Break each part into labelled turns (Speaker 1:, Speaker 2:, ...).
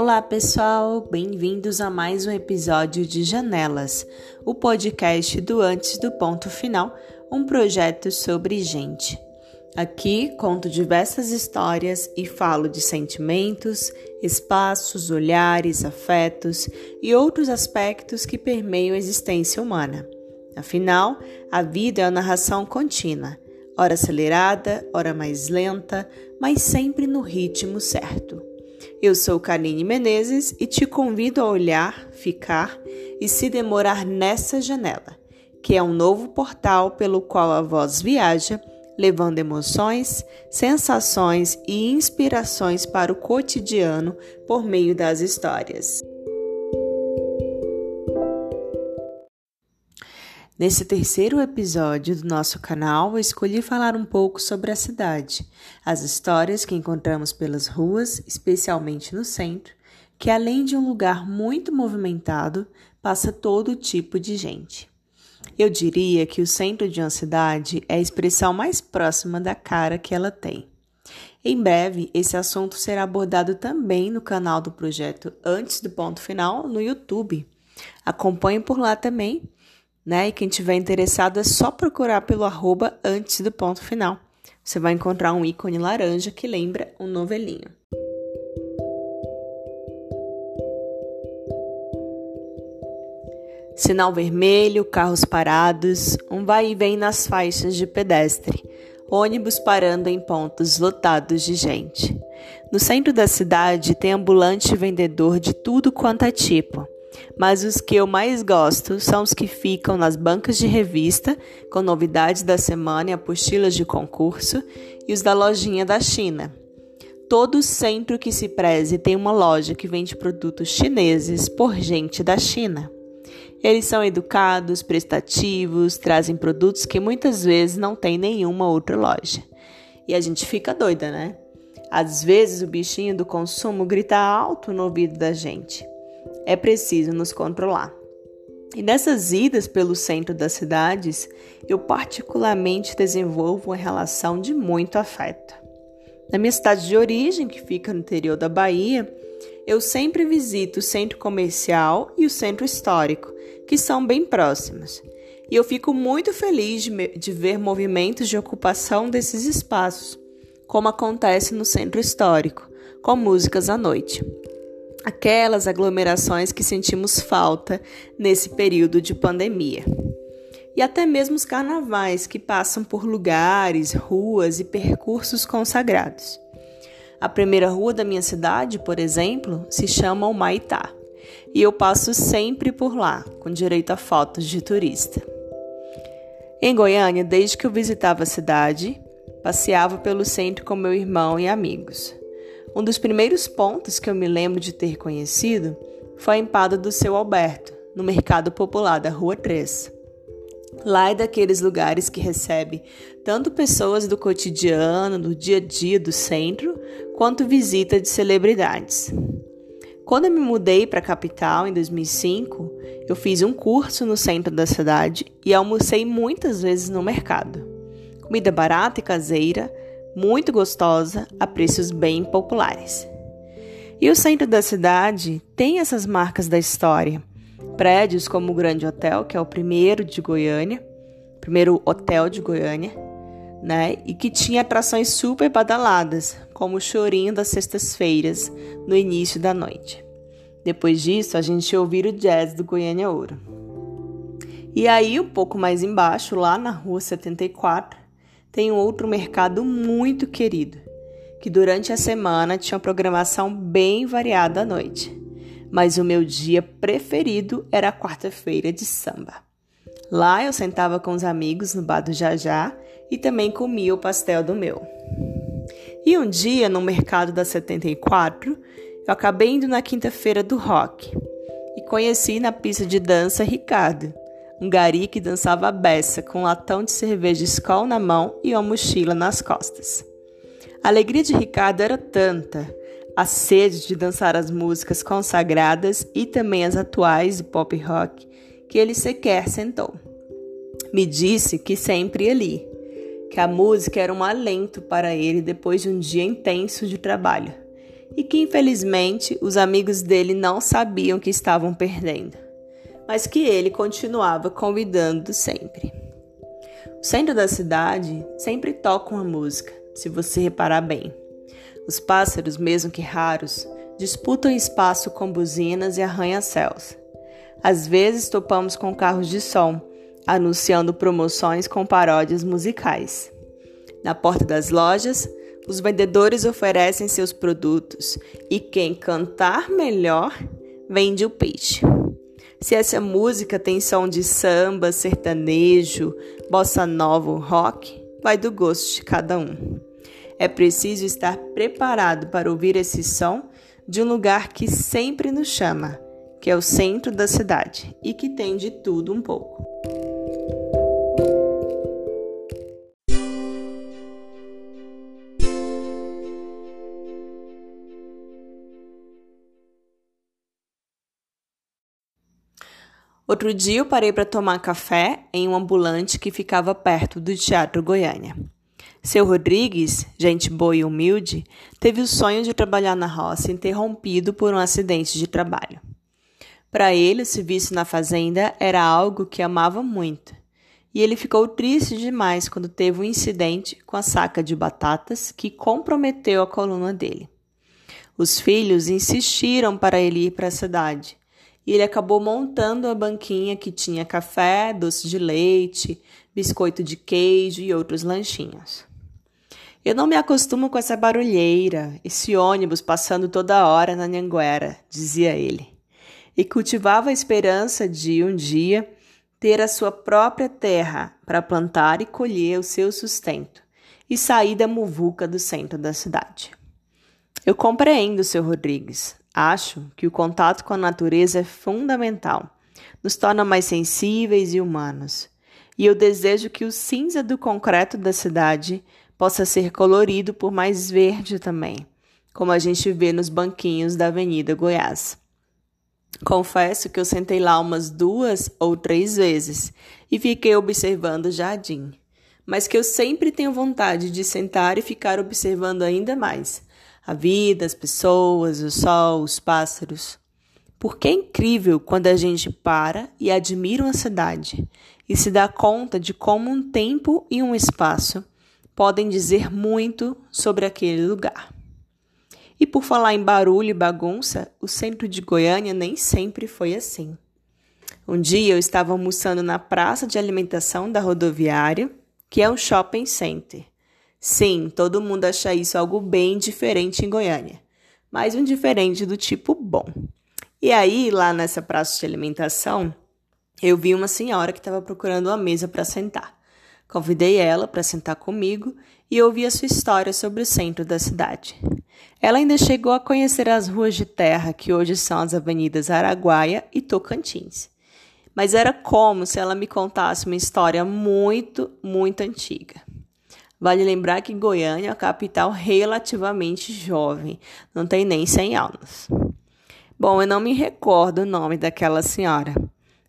Speaker 1: Olá, pessoal, bem-vindos a mais um episódio de Janelas, o podcast do Antes do Ponto Final, um projeto sobre gente. Aqui conto diversas histórias e falo de sentimentos, espaços, olhares, afetos e outros aspectos que permeiam a existência humana. Afinal, a vida é uma narração contínua, ora acelerada, ora mais lenta, mas sempre no ritmo certo. Eu sou Karine Menezes e te convido a olhar, ficar e se demorar nessa janela, que é um novo portal pelo qual a voz viaja, levando emoções, sensações e inspirações para o cotidiano por meio das histórias. Nesse terceiro episódio do nosso canal, escolhi falar um pouco sobre a cidade, as histórias que encontramos pelas ruas, especialmente no centro, que além de um lugar muito movimentado, passa todo tipo de gente. Eu diria que o centro de uma cidade é a expressão mais próxima da cara que ela tem. Em breve, esse assunto será abordado também no canal do projeto Antes do Ponto Final no YouTube. Acompanhe por lá também né? E quem tiver interessado é só procurar pelo arroba antes do ponto final. Você vai encontrar um ícone laranja que lembra um novelinho. Sinal vermelho, carros parados, um vai e vem nas faixas de pedestre, ônibus parando em pontos lotados de gente. No centro da cidade tem ambulante vendedor de tudo quanto é tipo mas os que eu mais gosto são os que ficam nas bancas de revista, com novidades da semana e apostilas de concurso, e os da lojinha da China. Todo centro que se preze tem uma loja que vende produtos chineses por gente da China. Eles são educados, prestativos, trazem produtos que muitas vezes não tem nenhuma outra loja. E a gente fica doida, né? Às vezes o bichinho do consumo grita alto no ouvido da gente é preciso nos controlar. E nessas idas pelo centro das cidades, eu particularmente desenvolvo uma relação de muito afeto. Na minha cidade de origem, que fica no interior da Bahia, eu sempre visito o centro comercial e o centro histórico, que são bem próximos. E eu fico muito feliz de, de ver movimentos de ocupação desses espaços, como acontece no centro histórico, com músicas à noite aquelas aglomerações que sentimos falta nesse período de pandemia. E até mesmo os carnavais que passam por lugares, ruas e percursos consagrados. A primeira rua da minha cidade, por exemplo, se chama o Maitá, e eu passo sempre por lá, com direito a fotos de turista. Em Goiânia, desde que eu visitava a cidade, passeava pelo centro com meu irmão e amigos. Um dos primeiros pontos que eu me lembro de ter conhecido foi a empada do seu Alberto, no mercado popular da Rua 3. Lá é daqueles lugares que recebe tanto pessoas do cotidiano, do dia a dia do centro, quanto visita de celebridades. Quando eu me mudei para a capital em 2005, eu fiz um curso no centro da cidade e almocei muitas vezes no mercado. Comida barata e caseira, muito gostosa a preços bem populares. E o centro da cidade tem essas marcas da história. Prédios como o Grande Hotel, que é o primeiro de Goiânia, primeiro hotel de Goiânia, né? E que tinha atrações super badaladas, como o chorinho das sextas-feiras no início da noite. Depois disso, a gente ouvir o jazz do Goiânia Ouro. E aí, um pouco mais embaixo, lá na rua 74, tem outro mercado muito querido, que durante a semana tinha uma programação bem variada à noite. Mas o meu dia preferido era a quarta-feira de samba. Lá eu sentava com os amigos no bar do Jajá e também comia o pastel do meu. E um dia, no mercado da 74, eu acabei indo na quinta-feira do rock e conheci na pista de dança Ricardo, um gari que dançava a beça com um latão de cerveja Skol na mão e uma mochila nas costas. A alegria de Ricardo era tanta, a sede de dançar as músicas consagradas e também as atuais de pop rock, que ele sequer sentou. Me disse que sempre ia ali, que a música era um alento para ele depois de um dia intenso de trabalho e que infelizmente os amigos dele não sabiam que estavam perdendo, mas que ele continuava convidando sempre. O centro da cidade sempre toca uma música, se você reparar bem. Os pássaros, mesmo que raros, disputam espaço com buzinas e arranha-céus. Às vezes topamos com carros de som, anunciando promoções com paródias musicais. Na porta das lojas, os vendedores oferecem seus produtos e quem cantar melhor vende o peixe. Se essa música tem som de samba, sertanejo, bossa nova rock, vai do gosto de cada um. É preciso estar preparado para ouvir esse som de um lugar que sempre nos chama, que é o centro da cidade e que tem de tudo um pouco. Outro dia eu parei para tomar café em um ambulante que ficava perto do Teatro Goiânia. Seu Rodrigues, gente boa e humilde, teve o sonho de trabalhar na roça interrompido por um acidente de trabalho. Para ele, o serviço na fazenda era algo que amava muito, e ele ficou triste demais quando teve um incidente com a saca de batatas que comprometeu a coluna dele. Os filhos insistiram para ele ir para a cidade, e ele acabou montando a banquinha que tinha café, doce de leite, biscoito de queijo e outros lanchinhos. Eu não me acostumo com essa barulheira, esse ônibus passando toda hora na Nhanguera, dizia ele. E cultivava a esperança de, um dia, ter a sua própria terra para plantar e colher o seu sustento e sair da muvuca do centro da cidade. Eu compreendo, seu Rodrigues. Acho que o contato com a natureza é fundamental, nos torna mais sensíveis e humanos. E eu desejo que o cinza do concreto da cidade possa ser colorido por mais verde também, como a gente vê nos banquinhos da Avenida Goiás. Confesso que eu sentei lá umas duas ou três vezes e fiquei observando o jardim, mas que eu sempre tenho vontade de sentar e ficar observando ainda mais a vida, as pessoas, o sol, os pássaros. Porque é incrível quando a gente para e admira uma cidade e se dá conta de como um tempo e um espaço podem dizer muito sobre aquele lugar. E por falar em barulho e bagunça, o centro de Goiânia nem sempre foi assim. Um dia eu estava almoçando na praça de alimentação da rodoviária, que é um shopping center. Sim, todo mundo acha isso algo bem diferente em Goiânia, mas um diferente do tipo bom. E aí, lá nessa praça de alimentação, eu vi uma senhora que estava procurando uma mesa para sentar. Convidei ela para sentar comigo e ouvi a sua história sobre o centro da cidade. Ela ainda chegou a conhecer as ruas de terra que hoje são as avenidas Araguaia e Tocantins. Mas era como se ela me contasse uma história muito, muito antiga. Vale lembrar que Goiânia é uma capital relativamente jovem, não tem nem 100 anos. Bom, eu não me recordo o nome daquela senhora,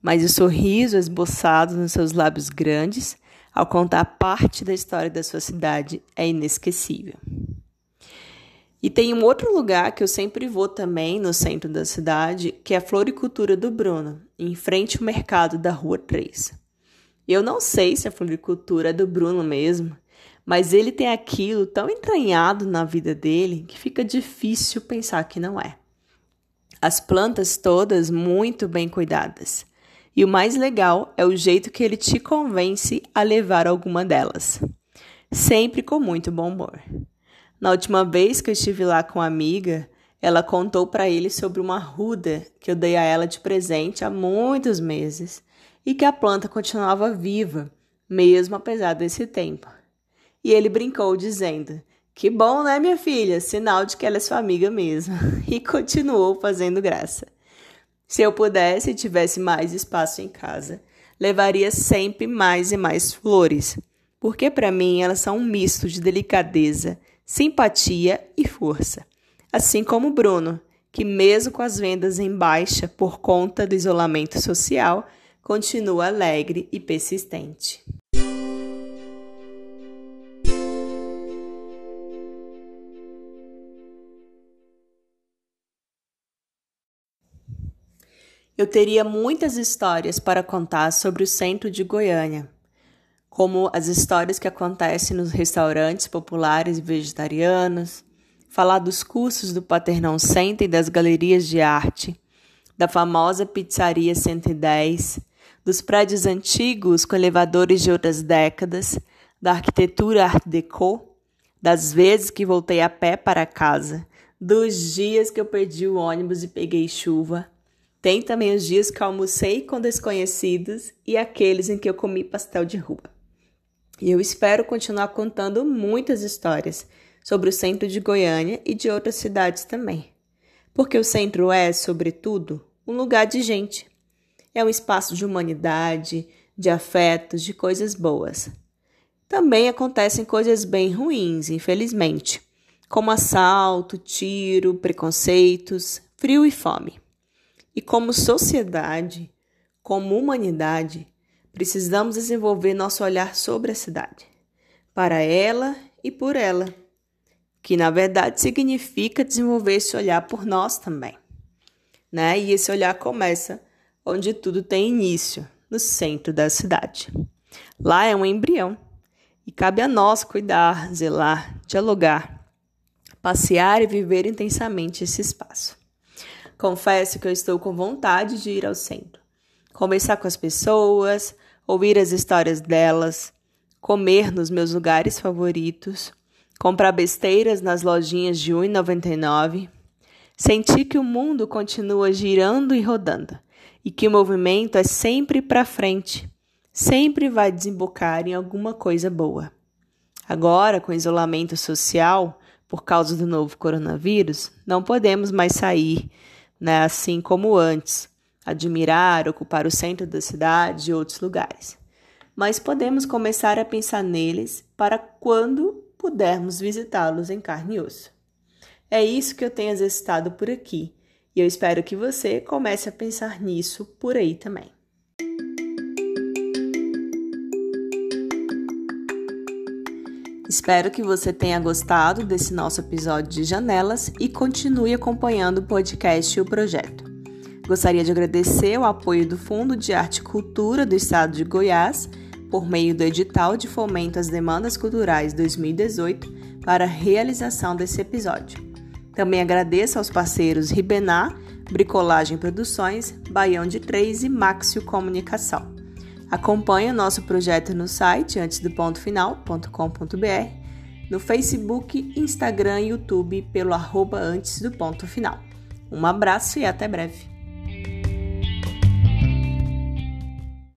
Speaker 1: mas o sorriso esboçado nos seus lábios grandes, ao contar parte da história da sua cidade, é inesquecível. E tem um outro lugar que eu sempre vou também, no centro da cidade, que é a Floricultura do Bruno, em frente ao mercado da Rua 3. Eu não sei se a floricultura é do Bruno mesmo, mas ele tem aquilo tão entranhado na vida dele que fica difícil pensar que não é. As plantas todas muito bem cuidadas. E o mais legal é o jeito que ele te convence a levar alguma delas. Sempre com muito bom humor. Na última vez que eu estive lá com uma amiga, ela contou para ele sobre uma ruda que eu dei a ela de presente há muitos meses e que a planta continuava viva, mesmo apesar desse tempo. E ele brincou, dizendo: Que bom, né, minha filha? Sinal de que ela é sua amiga mesmo. E continuou fazendo graça. Se eu pudesse e tivesse mais espaço em casa, levaria sempre mais e mais flores, porque para mim elas são um misto de delicadeza, simpatia e força. Assim como Bruno, que mesmo com as vendas em baixa por conta do isolamento social, continua alegre e persistente. Eu teria muitas histórias para contar sobre o centro de Goiânia, como as histórias que acontecem nos restaurantes populares e vegetarianos, falar dos cursos do Paternão Center e das galerias de arte, da famosa Pizzaria 110, dos prédios antigos com elevadores de outras décadas, da arquitetura Art Deco, das vezes que voltei a pé para casa, dos dias que eu perdi o ônibus e peguei chuva. Tem também os dias que almocei com desconhecidos e aqueles em que eu comi pastel de rua. E eu espero continuar contando muitas histórias sobre o centro de Goiânia e de outras cidades também. Porque o centro é, sobretudo, um lugar de gente. É um espaço de humanidade, de afetos, de coisas boas. Também acontecem coisas bem ruins, infelizmente, como assalto, tiro, preconceitos, frio e fome. E como sociedade, como humanidade, precisamos desenvolver nosso olhar sobre a cidade, para ela e por ela, que na verdade significa desenvolver esse olhar por nós também. Né? E esse olhar começa onde tudo tem início, no centro da cidade. Lá é um embrião e cabe a nós cuidar, zelar, dialogar, passear e viver intensamente esse espaço. Confesso que eu estou com vontade de ir ao centro, conversar com as pessoas, ouvir as histórias delas, comer nos meus lugares favoritos, comprar besteiras nas lojinhas de R$ 1,99, sentir que o mundo continua girando e rodando e que o movimento é sempre para frente sempre vai desembocar em alguma coisa boa. Agora, com isolamento social, por causa do novo coronavírus, não podemos mais sair, né, assim como antes, admirar, ocupar o centro da cidade e outros lugares. Mas podemos começar a pensar neles para quando pudermos visitá-los em carne e osso. É isso que eu tenho exercitado por aqui, e eu espero que você comece a pensar nisso por aí também. Espero que você tenha gostado desse nosso episódio de Janelas e continue acompanhando o podcast e o projeto. Gostaria de agradecer o apoio do Fundo de Arte e Cultura do Estado de Goiás, por meio do edital de fomento às demandas culturais 2018, para a realização desse episódio. Também agradeço aos parceiros Ribená, Bricolagem Produções, Baião de Três e Maxio Comunicação. Acompanhe o nosso projeto no site antesdopontofinal.com.br, no Facebook, Instagram e YouTube pelo arroba antes do ponto final. Um abraço e até breve!